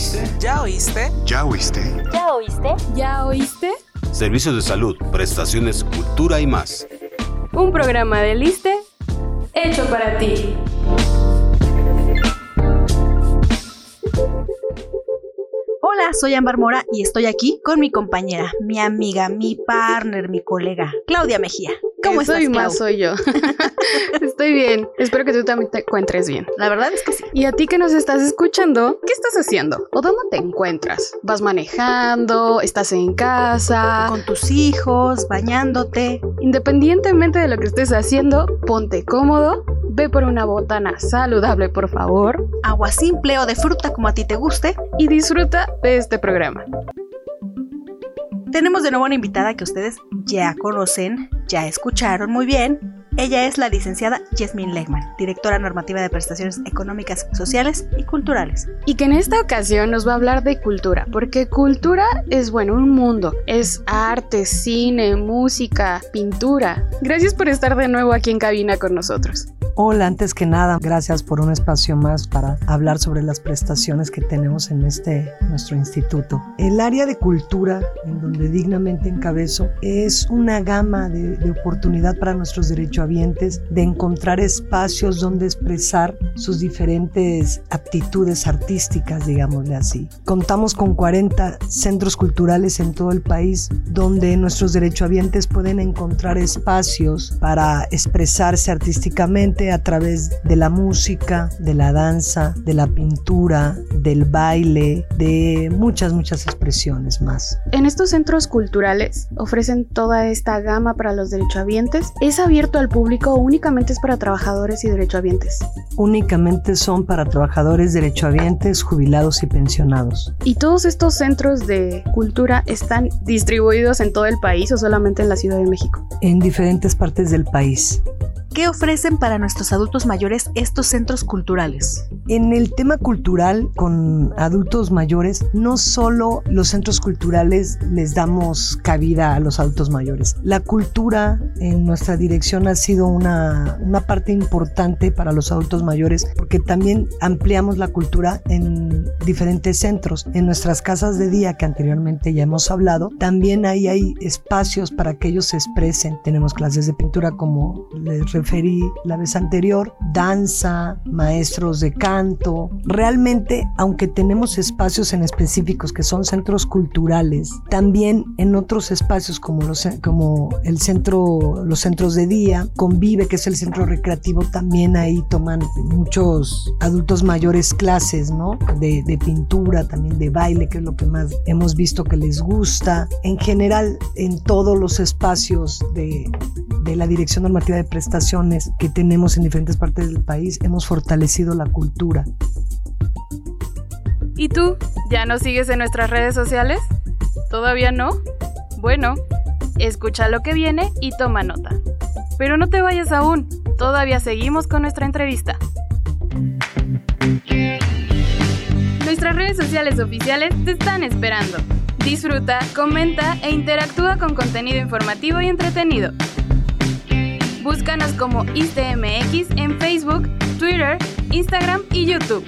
oíste? ¿Ya oíste? ¿Ya oíste? ¿Ya oíste? ¿Ya oíste? Servicios de salud, prestaciones, cultura y más. Un programa de Liste hecho para ti. Hola, soy Ambar Mora y estoy aquí con mi compañera, mi amiga, mi partner, mi colega, Claudia Mejía. ¿Cómo Eso estás, y más soy yo. Estoy bien. Espero que tú también te encuentres bien. La verdad es que sí. Y a ti que nos estás escuchando, ¿qué estás haciendo? ¿O dónde te encuentras? ¿Vas manejando? ¿Estás en casa? Con tus hijos, bañándote. Independientemente de lo que estés haciendo, ponte cómodo, ve por una botana saludable, por favor, Agua simple o de fruta como a ti te guste. y disfruta de este programa. Tenemos de nuevo una invitada que ustedes ya conocen, ya escucharon muy bien. Ella es la licenciada Yasmin Legman, directora normativa de prestaciones económicas, sociales y culturales. Y que en esta ocasión nos va a hablar de cultura, porque cultura es, bueno, un mundo. Es arte, cine, música, pintura. Gracias por estar de nuevo aquí en cabina con nosotros. Hola, antes que nada, gracias por un espacio más para hablar sobre las prestaciones que tenemos en este nuestro instituto. El área de cultura, en donde dignamente encabezo, es una gama de, de oportunidad para nuestros derechohabientes de encontrar espacios donde expresar sus diferentes aptitudes artísticas, digámosle así. Contamos con 40 centros culturales en todo el país donde nuestros derechohabientes pueden encontrar espacios para expresarse artísticamente a través de la música, de la danza, de la pintura, del baile, de muchas, muchas expresiones más. En estos centros culturales ofrecen toda esta gama para los derechohabientes. ¿Es abierto al público o únicamente es para trabajadores y derechohabientes? Únicamente son para trabajadores derechohabientes, jubilados y pensionados. ¿Y todos estos centros de cultura están distribuidos en todo el país o solamente en la Ciudad de México? En diferentes partes del país. ¿Qué ofrecen para nuestros adultos mayores estos centros culturales? En el tema cultural con adultos mayores, no solo los centros culturales les damos cabida a los adultos mayores. La cultura en nuestra dirección ha sido una, una parte importante para los adultos mayores porque también ampliamos la cultura en diferentes centros. En nuestras casas de día, que anteriormente ya hemos hablado, también ahí hay espacios para que ellos se expresen. Tenemos clases de pintura como les referí la vez anterior, danza, maestros de canto. Realmente, aunque tenemos espacios en específicos que son centros culturales, también en otros espacios como, los, como el centro, los centros de día, Convive, que es el centro recreativo, también ahí toman muchos adultos mayores clases, ¿no? De, de pintura, también de baile, que es lo que más hemos visto que les gusta. En general, en todos los espacios de, de la Dirección Normativa de Prestaciones que tenemos en diferentes partes del país, hemos fortalecido la cultura. ¿Y tú? ¿Ya nos sigues en nuestras redes sociales? ¿Todavía no? Bueno, escucha lo que viene y toma nota. Pero no te vayas aún, todavía seguimos con nuestra entrevista. Nuestras redes sociales oficiales te están esperando. Disfruta, comenta e interactúa con contenido informativo y entretenido. Búscanos como ISTMX en Facebook, Twitter, Instagram y YouTube.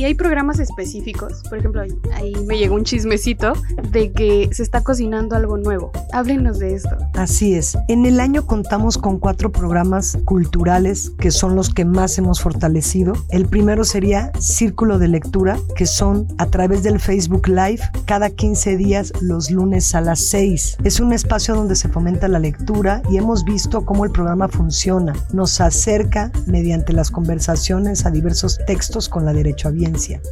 Y hay programas específicos, por ejemplo, ahí, me llegó un chismecito de que se está cocinando algo nuevo. Háblenos de esto. Así es. En el año contamos con cuatro programas culturales que son los que más hemos fortalecido. El primero sería Círculo de Lectura, que son a través del Facebook Live cada 15 días los lunes a las 6. Es un espacio donde se fomenta la lectura y hemos visto cómo el programa funciona. Nos acerca mediante las conversaciones a diversos textos con la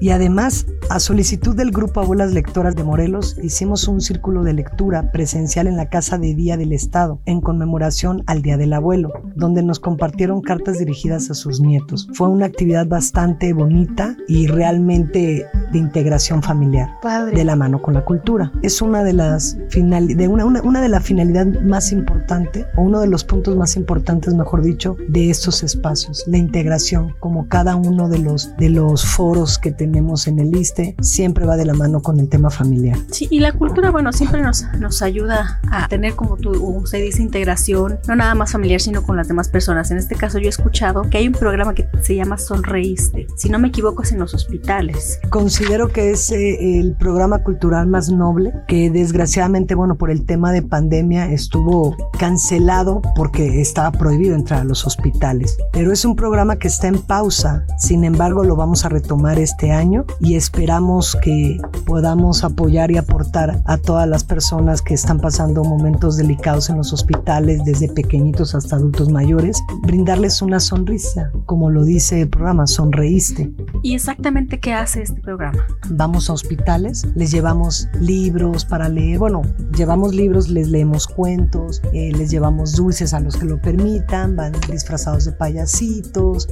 Y además, a solicitud del grupo Abuelas Lectoras de Morelos, hicimos un círculo de lectura presencial en la Casa de Día del Estado en conmemoración al Día del Abuelo, donde nos compartieron cartas dirigidas a sus nietos. Fue una actividad bastante bonita y realmente de integración familiar Padre. de la mano con la cultura. Es una de las final, de una, una, una de la finalidad más importante o uno de los puntos más importantes, mejor dicho, de estos espacios, la integración, como cada uno de los de los foros que tenemos en el ISTE siempre va de la mano con el tema familiar. Sí, y la cultura, bueno, siempre nos, nos ayuda a tener, como tú, usted dice, integración, no nada más familiar, sino con las demás personas. En este caso, yo he escuchado que hay un programa que se llama Sonreíste. Si no me equivoco, es en los hospitales. Considero que es eh, el programa cultural más noble, que desgraciadamente, bueno, por el tema de pandemia estuvo cancelado porque estaba prohibido entrar a los hospitales. Pero es un programa que está en pausa, sin embargo, lo vamos a retomar este año y esperamos que podamos apoyar y aportar a todas las personas que están pasando momentos delicados en los hospitales, desde pequeñitos hasta adultos mayores, brindarles una sonrisa, como lo dice el programa, sonreíste. ¿Y exactamente qué hace este programa? Vamos a hospitales, les llevamos libros para leer, bueno, llevamos libros, les leemos cuentos, eh, les llevamos dulces a los que lo permitan, van disfrazados de payasitos,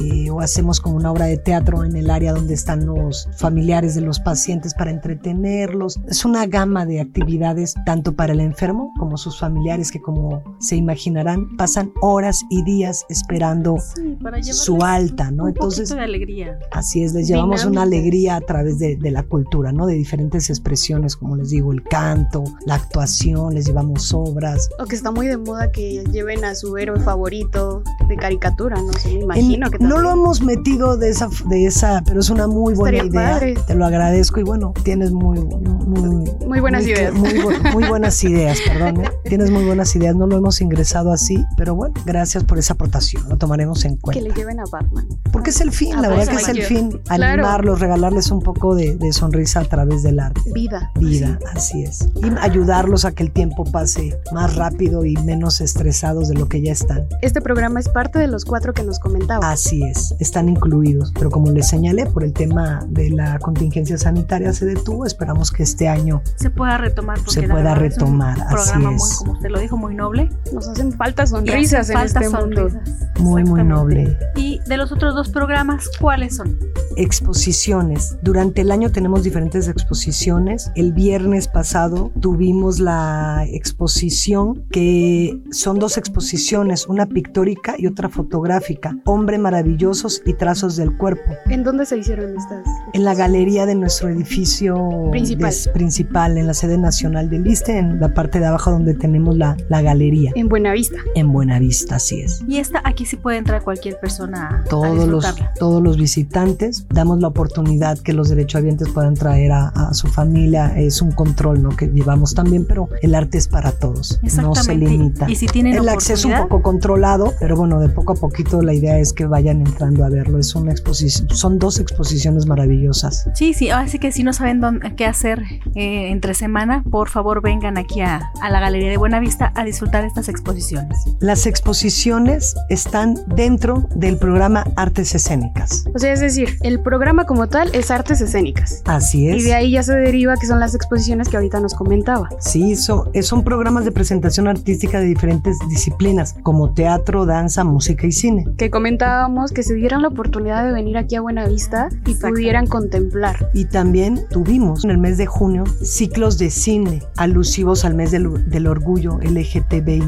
eh, o hacemos como una obra de teatro en el área donde están los familiares de los pacientes para entretenerlos. Es una gama de actividades tanto para el enfermo como sus familiares que como se imaginarán pasan horas y días esperando Sí, para su alta, ¿no? un Entonces, de alegría. Así es, les llevamos una Dinámicas. alegría a través de, de la cultura, ¿no? De diferentes expresiones, como les digo, el canto, la actuación, les llevamos obras. O que está muy de moda que lleven a su héroe favorito de caricatura, no sé, me En- imagino que no lo hemos metido de esa, de esa, pero es una muy buena Estaría idea. padre. Te lo agradezco y bueno, tienes muy, muy, Muy buenas muy- ideas. Muy, muy buenas ideas, perdón. ¿eh? Tienes muy buenas ideas, no lo hemos ingresado así, pero bueno, gracias por esa aportación, lo tomaremos en Que cuenta. le lleven a Batman. Porque es el fin, la verdad que es el fin, Claro. animarlos, regalarles un poco de, de sonrisa a través del arte. Vida. vida, así es. Y ayudarlos a que el tiempo pase más rápido y menos estresados de lo que ya están. Este programa es parte de los cuatro que nos comentaba. Así es, están incluidos. Pero como les señalé, por el tema de la contingencia sanitaria se detuvo. Esperamos que este año Se pueda retomar. Porque Se pueda es un retomar, así programa muy, es. como usted lo dijo, muy noble. Nos hacen falta sonrisas hacen en falta este mundo. sonrisas. muy, muy noble. Y de los otros dos programas, ¿cuáles son? Exposiciones. Durante el año tenemos diferentes exposiciones. El viernes pasado tuvimos la exposición que son dos exposiciones, una pictórica y otra fotográfica. Hombre maravillosos y trazos del cuerpo. ¿En dónde se hicieron estas? En la galería de nuestro edificio Principal. des- principal, en la sede nacional del ISTE, en la parte de abajo donde tenemos la, la galería, En Buenavista. en Buenavista, así es. Y esta aquí sí puede entrar cualquier persona a Todos los, disfrutarla. todos los visitantes damos la oportunidad que los derechohabientes puedan traer a, a su familia. Es un control ¿no? que llevamos también, pero el arte es para todos, no se Exactamente. limita. Y si tienen El acceso un poco controlado, pero bueno, de poco a poquito la idea es que vayan entrando a verlo. Es una exposición, son dos exposiciones maravillosas. Sí, sí, así que si no saben dónde, qué hacer eh, entre semana, por favor vengan aquí a, a la Galería de Buenavista a disfrutar estas exposiciones. Las exposiciones están dentro del programa Artes Escénicas. O sea, es decir, el programa como tal es artes escénicas. Así es. Y de ahí ya se deriva que son las exposiciones que ahorita nos comentaba. Sí, so- eh, son programas de presentación artística de diferentes disciplinas, como teatro, danza, música y cine. Que comentábamos que se dieran la oportunidad de venir aquí a Buenavista y pudieran contemplar. Y también tuvimos en el mes de junio ciclos de cine alusivos al mes del, del orgullo LGTBI,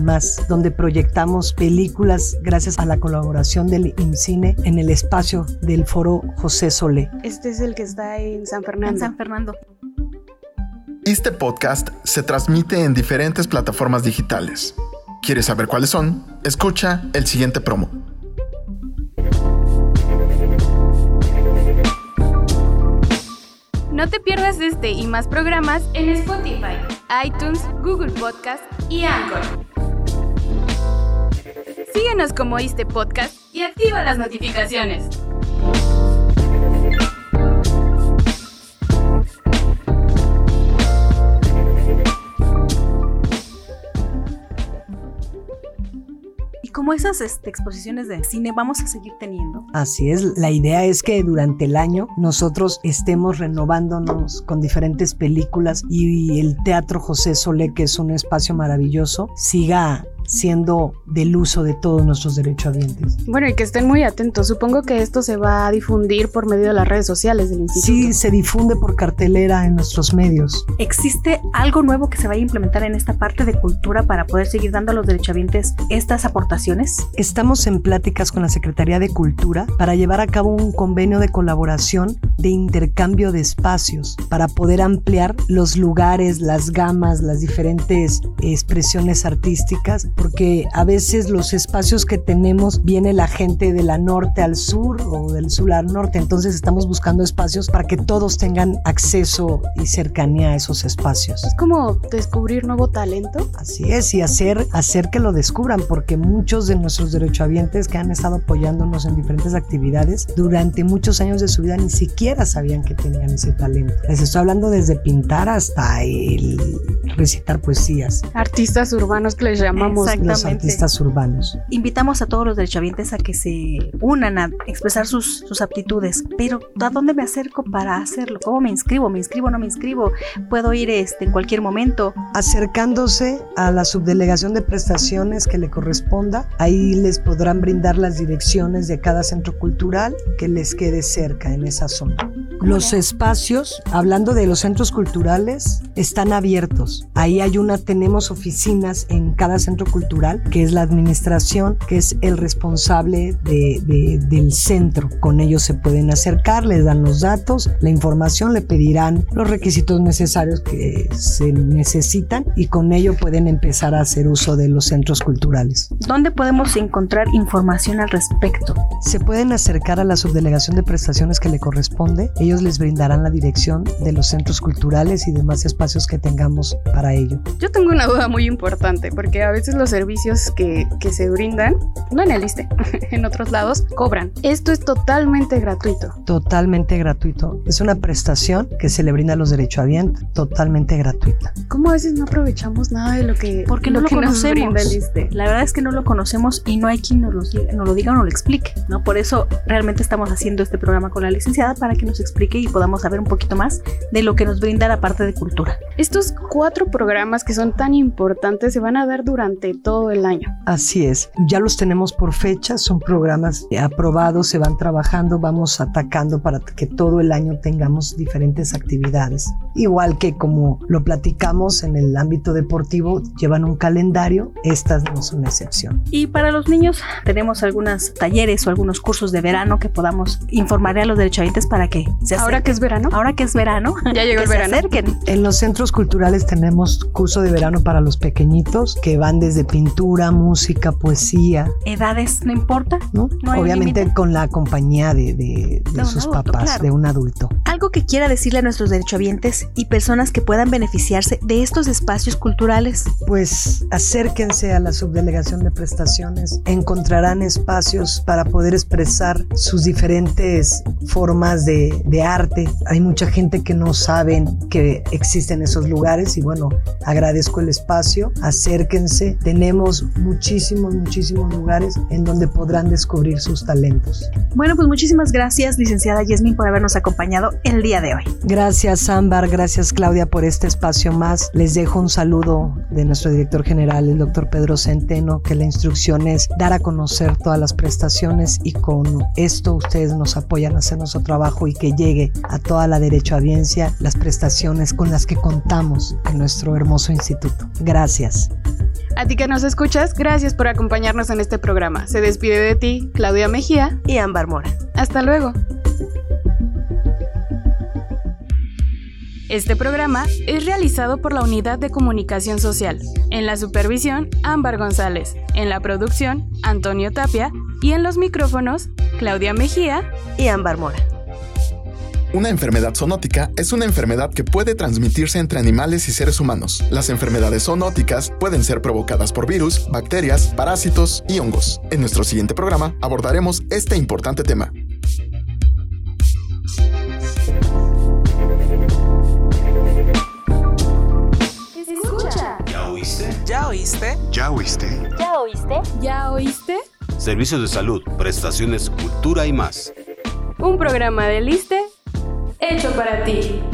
donde proyectamos películas gracias a la colaboración del IMCINE en el espacio del foro José Solé. Este es el que está en San Fernando. En San Fernando. Este podcast se transmite en diferentes plataformas digitales. ¿Quieres saber cuáles son? Escucha el siguiente promo. No te pierdas este y más programas en Spotify, iTunes, Google Podcast y Anchor. Síguenos como este podcast y activa las notificaciones. Como esas este, exposiciones de cine vamos a seguir teniendo. Así es, la idea es que durante el año nosotros estemos renovándonos con diferentes películas y el Teatro José Solé, que es un espacio maravilloso, siga siendo del uso de todos nuestros derechohabientes. Bueno, y que estén muy atentos. Supongo que esto se va a difundir por medio de las redes sociales del instituto. Sí, se difunde por cartelera en nuestros medios. ¿Existe algo nuevo que se vaya a implementar en esta parte de cultura para poder seguir dando a los derechohabientes estas aportaciones? Estamos en pláticas con la Secretaría de Cultura para llevar a cabo un convenio de colaboración de intercambio de espacios para poder ampliar los lugares, las gamas, las diferentes expresiones artísticas, porque a veces los espacios que tenemos viene la gente de la norte al sur o del sur al norte, entonces estamos buscando espacios para que todos tengan acceso y cercanía a esos espacios. Es como descubrir nuevo talento. Así es, y hacer, hacer que lo descubran, porque muchos de nuestros derechohabientes que han estado apoyándonos en diferentes actividades durante muchos años de su vida ni siquiera sabían que tenían ese talento. Les estoy hablando desde pintar hasta el recitar poesías. Artistas urbanos que les llamamos. Los artistas urbanos. Invitamos a todos los derechohabientes a que se unan a expresar sus, sus aptitudes, pero ¿a dónde me acerco para hacerlo? ¿Cómo me inscribo? ¿Me inscribo o no me inscribo? ¿Puedo ir este, en cualquier momento? Acercándose a la subdelegación de prestaciones que le corresponda, ahí les podrán brindar las direcciones de cada centro cultural que les quede cerca en esa zona. Los espacios, hablando de los centros culturales, están abiertos. Ahí hay una, tenemos oficinas en cada centro cultural, que es la administración, que es el responsable de, de, del centro. Con ellos se pueden acercar, les dan los datos, la información, le pedirán los requisitos necesarios que se necesitan y con ello pueden empezar a hacer uso de los centros culturales. ¿Dónde podemos encontrar información al respecto? Se pueden acercar a la subdelegación de prestaciones que le corresponde. Ellos les brindarán la dirección de los centros culturales y demás espacios que tengamos para ello. Yo tengo una duda muy importante porque a veces los servicios que, que se brindan, no en el ISTE, en otros lados, cobran. Esto es totalmente gratuito. Totalmente gratuito. Es una prestación que se le brinda a los derechohabientes, totalmente gratuita. ¿Cómo a veces no aprovechamos nada de lo que, Porque no lo, que nos conocemos. brinda el ISSSTE? La verdad es que no lo conocemos y no hay quien nos lo, diga- nos lo diga o nos lo explique, ¿no? Por eso realmente estamos haciendo este programa con la licenciada para que nos explique y podamos saber un poquito más de lo que nos brinda la parte de cultura. Estos cuatro programas que son tan importantes se van a dar durante todo el año. Así es, ya los tenemos por fecha, son programas aprobados, se van trabajando, vamos atacando para que todo el año tengamos diferentes actividades. Igual que como lo platicamos en el ámbito deportivo, llevan un calendario, estas no son excepción. Y para los niños tenemos algunos talleres o algunos cursos de verano que podamos informar a los derechohabientes para que se acerquen. Ahora que es verano, Ahora que es verano, ya llegó que el se verano. acerquen. En los centros culturales tenemos curso de verano para los pequeñitos que van desde pintura, música, poesía, Edades, no importa. ¿no? No Obviamente con la compañía de, de- de sus adulto, papás, claro. de un adulto. Algo que quiera decirle a nuestros derechohabientes y personas que puedan beneficiarse de estos espacios culturales. Pues acérquense a la subdelegación de prestaciones, encontrarán espacios para poder expresar sus diferentes formas de, de arte. Hay mucha gente que no saben que existen esos lugares y bueno, agradezco el espacio, acérquense. Tenemos muchísimos, muchísimos lugares en donde podrán descubrir sus talentos. Bueno, pues muchísimas gracias, licenciada Yasmin, por habernos acompañado el día de hoy. Gracias Ámbar, gracias Claudia por este espacio más. Les dejo un saludo de nuestro director general, el doctor Pedro Centeno, que la instrucción es dar a conocer todas las prestaciones y con esto ustedes nos apoyan a hacer nuestro trabajo y que llegue a toda la derechohabiencia las prestaciones con las que contamos en nuestro hermoso instituto. Gracias. A ti que nos escuchas, gracias por acompañarnos en este programa. Se despide de ti, Claudia Mejía. Y Ámbar Mora. Hasta luego. Este programa es realizado por la Unidad de Comunicación Social. En la supervisión, Ámbar González. En la producción, Antonio Tapia. Y en los micrófonos, Claudia Mejía. Y Ámbar Mora. Una enfermedad zoonótica es una enfermedad que puede transmitirse entre animales y seres humanos. Las enfermedades zoonóticas pueden ser provocadas por virus, bacterias, parásitos y hongos. En nuestro siguiente programa abordaremos este importante tema. Escucha. ¿Ya oíste? ¿Ya oíste? ¿Ya oíste? ¿Ya oíste? ¿Ya oíste? Servicios de salud, prestaciones, cultura y más. Un programa de Liste hecho para ti.